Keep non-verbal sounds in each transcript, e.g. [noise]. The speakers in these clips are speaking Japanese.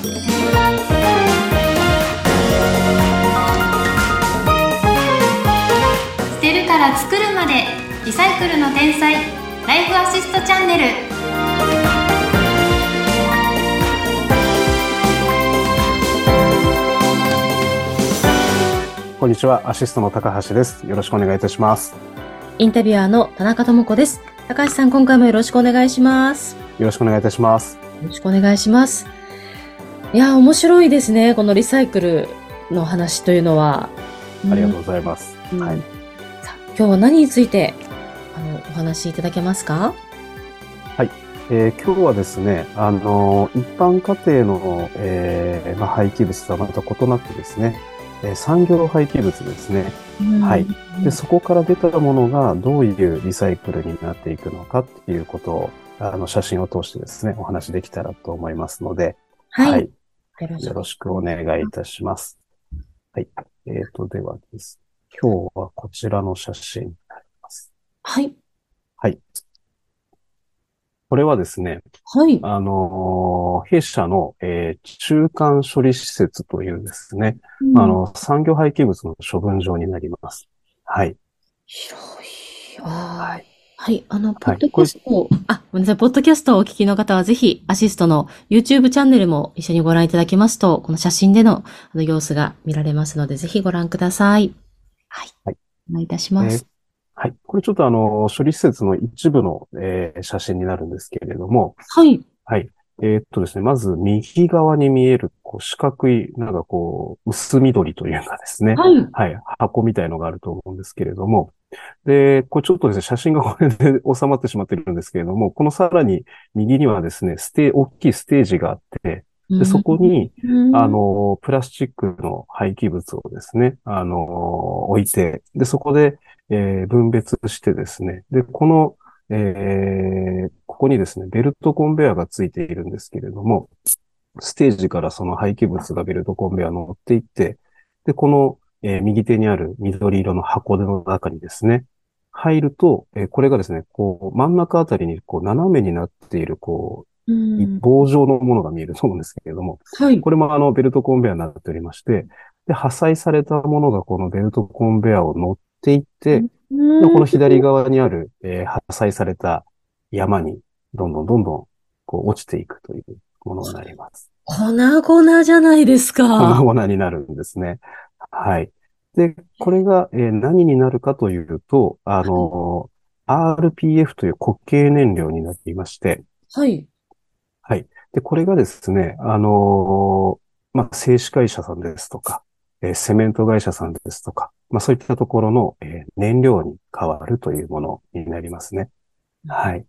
捨てるから作るまでリサイクルの天才ライフアシストチャンネルこんにちは、アシストの高橋です。よろしくお願いいたします。インタビュアーの田中智子です。高橋さん、今回もよろしくお願いします。よろしくお願いいたします。よろしくお願いします。いや、面白いですね。このリサイクルの話というのは。ありがとうございます。うんはい。さあ今日は何について、あの、お話しいただけますか？えー今日はですね、あの、一般家庭の、えーまあ、廃棄物とはまた異なってですね、えー産業廃棄物ですね。はいで、そこから出たものがどういうリサイクルになっていくのかっていうことを、あの、写真を通してですね、お話できたらと思いますので、はい。よろしよくろしくお願いいたします。はい。えーと、ではです。今日はこちらの写真になります。はい。はい。これはですね、はい。あのー弊社の、えー中間処理施設というですね、あの、産業廃棄物の処分場になります。はい。広い。はい。はい。あの、ポはいッドキャストを、あ、ごめんなさい。ポッドキャストをお聞きの方は、ぜひ、アシストの YouTube チャンネルも一緒にご覧いただけますと、この写真でのあの様子が見られますので、ぜひご覧ください。はい。はいお願いいたします。はい。これちょっとあの、処理施設の一部の、えー写真になるんですけれども、はい。はい。えーっとですね、まず右側に見える、こう、四角い、なんかこう、薄緑というかですね、はい。はい、箱みたいのがあると思うんですけれども、で、これちょっとですね、写真がこれで [laughs] 収まってしまってるんですけれども、このさらに右にはですね、ステ大きいステージがあって、で、そこに、うん、あの、プラスチックの廃棄物をですね、あの、置いて、で、そこで、えー分別してですね、で、この、えーここにですね、ベルトコンベヤーがついているんですけれども、ステージからその廃棄物がベルトコンベヤー乗っていって、で、この、えー右手にある緑色の箱手の中にですね、入ると、えーこれがですね、こう、真ん中あたりに、こう、斜めになっている、こうう、ん、棒状のものが見える [laughs] と思うんですけれども、はい。これもあのベルトコンベヤーになっておりまして、で、破砕されたものがこのベルトコンベヤーを乗っていって、でこの左側にある、えー破砕された山に、どんどんどんどん、こう落ちていくというものになります。粉々じゃないですか。粉々になるんですね。はい。で、これが、えー何になるかというと、あの、RPF という固形燃料になっていまして、はい。はい。で、これがですね、あのーまあ、製紙会社さんですとか、えーセメント会社さんですとか、まあ、そういったところの、えー燃料に変わるというものになりますね。はい。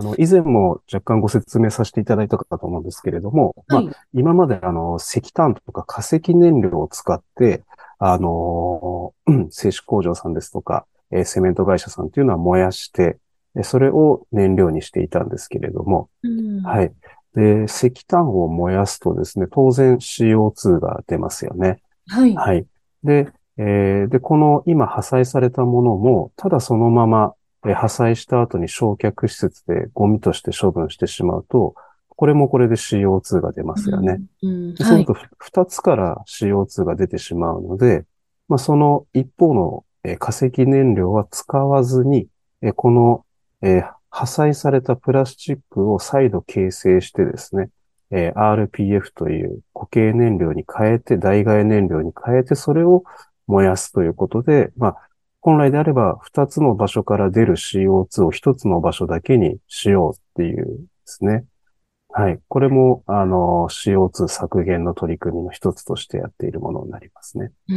うんあの、以前も若干ご説明させていただいたかと思うんですけれども、まあはい、今まであの、石炭とか化石燃料を使って、あのーうん製紙工場さんですとか、えーセメント会社さんっていうのは燃やして、でそれを燃料にしていたんですけれども、うんはい。で、石炭を燃やすとですね、当然 CO2 が出ますよね。はい。はい。で、えーで、この今破砕されたものも、ただそのまま、えー破壊した後に焼却施設でゴミとして処分してしまうと、これもこれで CO2 が出ますよね。うん。ではい。そうするとふ二つから CO2 が出てしまうので、まあ、その一方の、えー化石燃料は使わずに、えーこの、えー破砕されたプラスチックを再度形成してですね、えー RPF という固形燃料に変えて、代替燃料に変えて、それを燃やすということで、まあ、本来であれば二つの場所から出る CO2 を一つの場所だけにしようっていうですね。はい。これも、あの、CO2 削減の取り組みの一つとしてやっているものになりますね。うー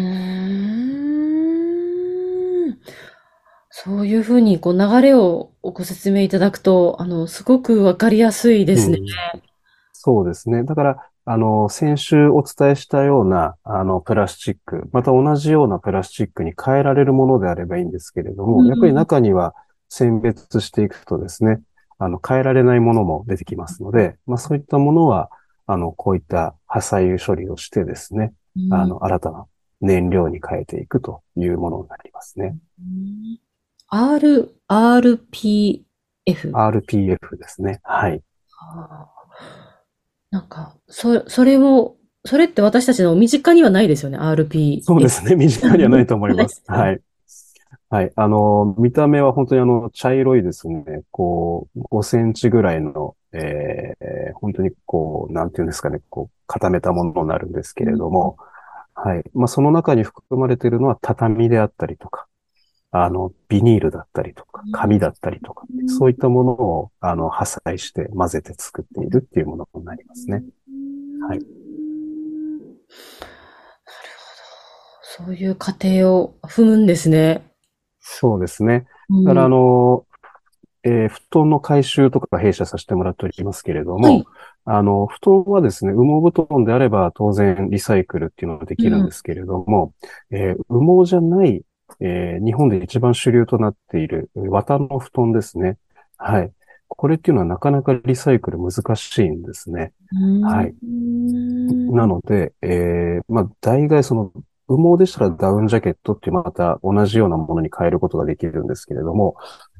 ん。そういうふうに、こう、流れをご説明いただくと、あの、すごくわかりやすいですね。うんそうですね。だから、あの、先週お伝えしたような、あの、プラスチック、また同じようなプラスチックに変えられるものであればいいんですけれども、うんやっぱり中には選別していくとですね、あの、変えられないものも出てきますので、まあそういったものは、あの、こういった破砕処理をしてですね、うんあの、新たな燃料に変えていくというものになりますね。R、RPF。RPF ですね。はい。あなんか、そ、それを、それって私たちの身近にはないですよね、RP。そうですね。身近にはないと思いま [laughs] す。はい。はい。あの、見た目は本当にあの、茶色いですね。こう、5センチぐらいの、えー、本当にこう、なんていうんですかね、こう、固めたものになるんですけれども、はい。まあ、その中に含まれているのは畳であったりとか、あの、ビニールだったりとか、紙だったりとか、うんそういったものを、あの、破砕して混ぜて作っているっていうものになりますね。はいなるほど。そういう過程を踏むんですね。そうですね。うんだから、あの、えー布団の回収とか弊社させてもらっておりますけれども、はいあの、布団はですね、羽毛布団であれば当然リサイクルっていうのができるんですけれども、えー羽毛じゃない、えー日本で一番主流となっている綿の布団ですね。はい。これっていうのはなかなかリサイクル難しいんですね。はいうんなので、えーまあ、大概その、羽毛でしたらダウンジャケットっていうまた同じようなものに変えることができるんですけれども、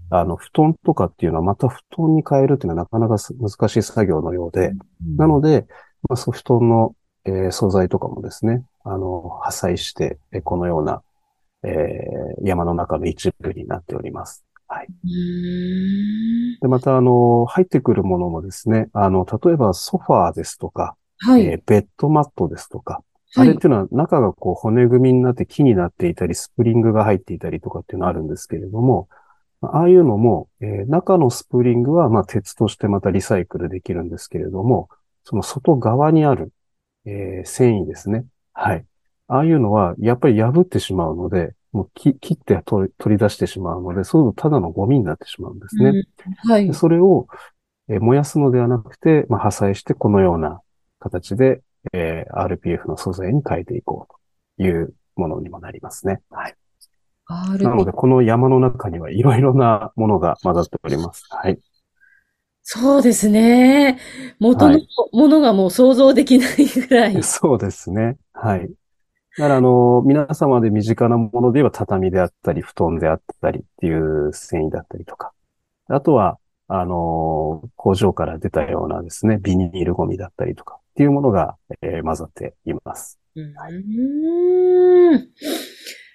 あの、布団とかっていうのはまた布団に変えるっていうのはなかなかす難しい作業のようで、なので、まあ、そう布団の、えー素材とかもですね、あの、破砕して、えーこのような、えー山の中の一部になっております。はい。うんで、また、あの、入ってくるものもですね、あの、例えばソファーですとか、はい。えーベッドマットですとか、はいあれっていうのは中がこう骨組みになって木になっていたり、スプリングが入っていたりとかっていうのはあるんですけれども、ああいうのも、えー中のスプリングはまあ鉄としてまたリサイクルできるんですけれども、その外側にある、えー繊維ですね。はい。ああいうのはやっぱり破ってしまうので、もう切切って取り取り出してしまうので、そうするとただのゴミになってしまうんですね。うんはいで。それを、えー燃やすのではなくて、まあ、破砕してこのような形で、えー RPF の素材に変えていこうというものにもなりますね。はい。なの RP で、この山の中にはいろいろなものが混ざっております。はい。そうですね。元のはいものがもう想像できないぐらい。そうですね。はい。だから、あの、皆様で身近なもので言えば畳であったり、布団であったりっていう繊維だったりとか。あとは、あの、工場から出たようなですね、ビニールゴミだったりとかっていうものが、えー混ざっています。うん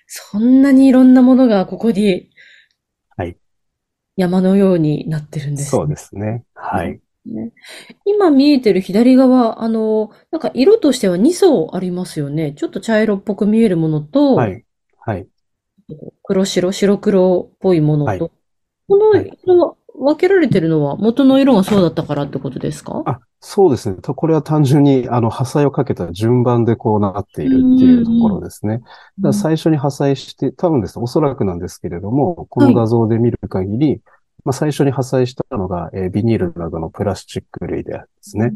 そんなにいろんなものがここにはい。山のようになってるんですねそうですね。はい。ね今見えてる左側、あの、なんか色としては2層ありますよね。ちょっと茶色っぽく見えるものと、はい。はい。黒白、白黒っぽいものはいと、このはい色は分けられてるのは元の色がそうだったからってことですか？あ、そうですね。とこれは単純に、あの、破砕をかけた順番でこうなっているっていうところですね。だ最初に破壊して、多分ですね、おそらくなんですけれども、この画像で見る限り、まあ、最初に破砕したのが、えービニールなどのプラスチック類であるんですね。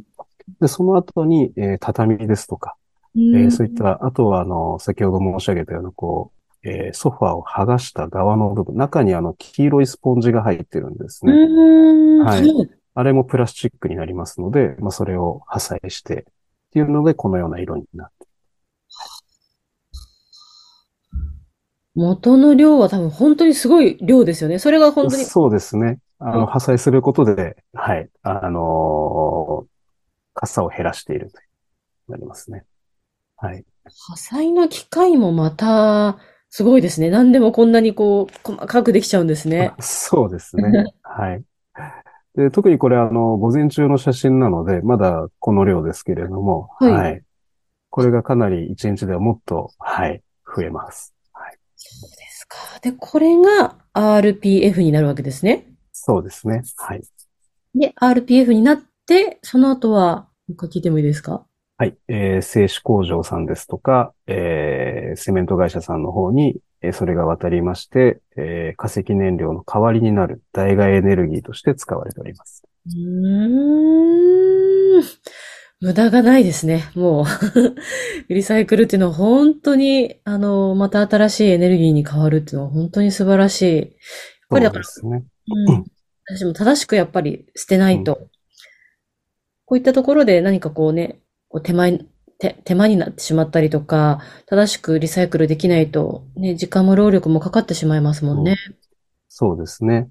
で、その後に、えー畳ですとか、うんえーそういった、あとは、あの、先ほど申し上げたような、こう、えーソファーを剥がした側の部分、中にあの、黄色いスポンジが入ってるんですね。うんはいあれもプラスチックになりますので、まあ、それを破壊して、っていうので、このような色になって。元の量は多分本当にすごい量ですよね。それが本当に、そうですね。あうんの、破砕することで、はい、あのー、傘を減らしているとなりますね。はい。破砕の機械もまた、すごいですね。何でもこんなにこう、細かくできちゃうんですね。そうですね。[laughs] はい。で、特にこれあの、午前中の写真なので、まだこの量ですけれども、はいはい。これがかなり一日ではもっと、はい、増えます。はい。そうですか。で、これが RPF になるわけですね。そうですね。はい。で、RPF になって、その後は、もう一回聞いてもいいですか？はい。えー、製紙工場さんですとか、えー、セメント会社さんの方に、えーそれが渡りまして、えー、化石燃料の代わりになる代替エネルギーとして使われております。うーん。無駄がないですね。もう [laughs] リサイクルっていうのは本当に、あの、また新しいエネルギーに変わるっていうのは本当に素晴らしい。やっぱりだから、そうですね。うん。私も正しくやっぱり捨てないと。こういったところで何かこうね、こう手前、手、手間になってしまったりとか、正しくリサイクルできないと、ね、時間も労力もかかってしまいますもんね。そうですね。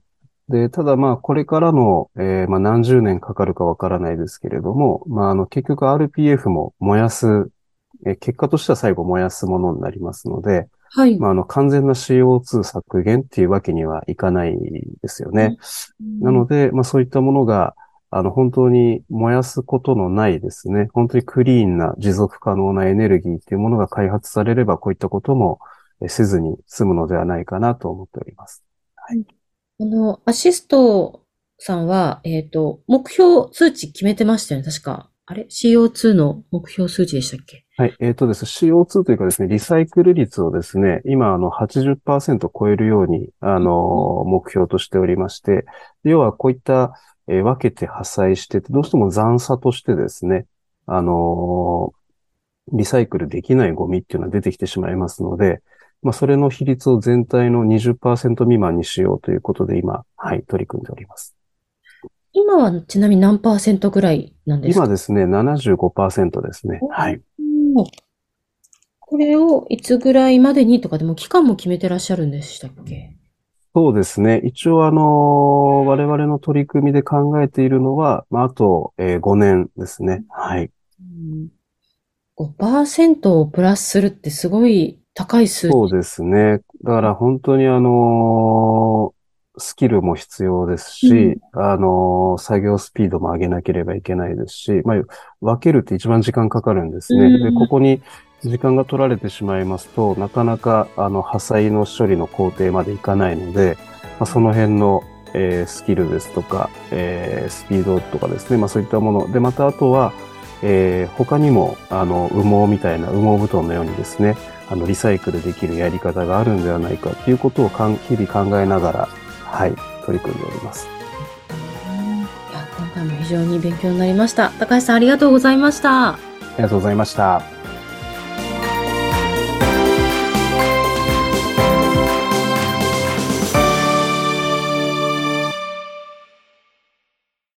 で、ただまあ、これからの、えーまあ、何十年かかるかわからないですけれども、まあ、あの、結局 RPF も燃やす、えー結果としては最後燃やすものになりますので、はい。まあ、あの、完全な CO2 削減っていうわけにはいかないですよね。なので、まあ、そういったものが、あの、本当に燃やすことのないですね、本当にクリーンな持続可能なエネルギーっていうものが開発されれば、こういったこともえせずに済むのではないかなと思っております。この、アシストさんは、えっと、目標数値決めてましたよね、確か。あれ ?CO2 の目標数値でしたっけ？はい。えっ、とです。CO2 というかですね、リサイクル率をですね、今、あの、80%超えるように、あの、目標としておりまして、要はこういった、えー分けて破砕してて、どうしても残差としてですね、あのーリサイクルできないゴミっていうのは出てきてしまいますので、まあ、それの比率を全体の20%未満にしようということで今、はい、取り組んでおります。今はちなみに何パーセントぐらいなんですか？今ですね、75%ですね。はい。うんこれをいつぐらいまでにとかでも期間も決めてらっしゃるんでしたっけ？そうですね。一応、あの、我々の取り組みで考えているのは、まあ、あと、えー5年ですね。はい。うん5%をプラスするってすごい高い数字。そうですね。だから本当にあの、スキルも必要ですし、あの、作業スピードも上げなければいけないですし、まあ、分けるって一番時間かかるんですね。うんで、ここに時間が取られてしまいますと、なかなか、あの、破砕の処理の工程までいかないので、まあ、その辺の、えースキルですとか、えースピードとかですね、まあそういったもの。で、またあとは、えー他にも、あの、羽毛みたいな、羽毛布団のようにですね、あの、リサイクルできるやり方があるんではないかということをかん日々考えながら、はい、取り組んでおります。いや、今回も非常に勉強になりました。高橋さんありがとうございました。ありがとうございました。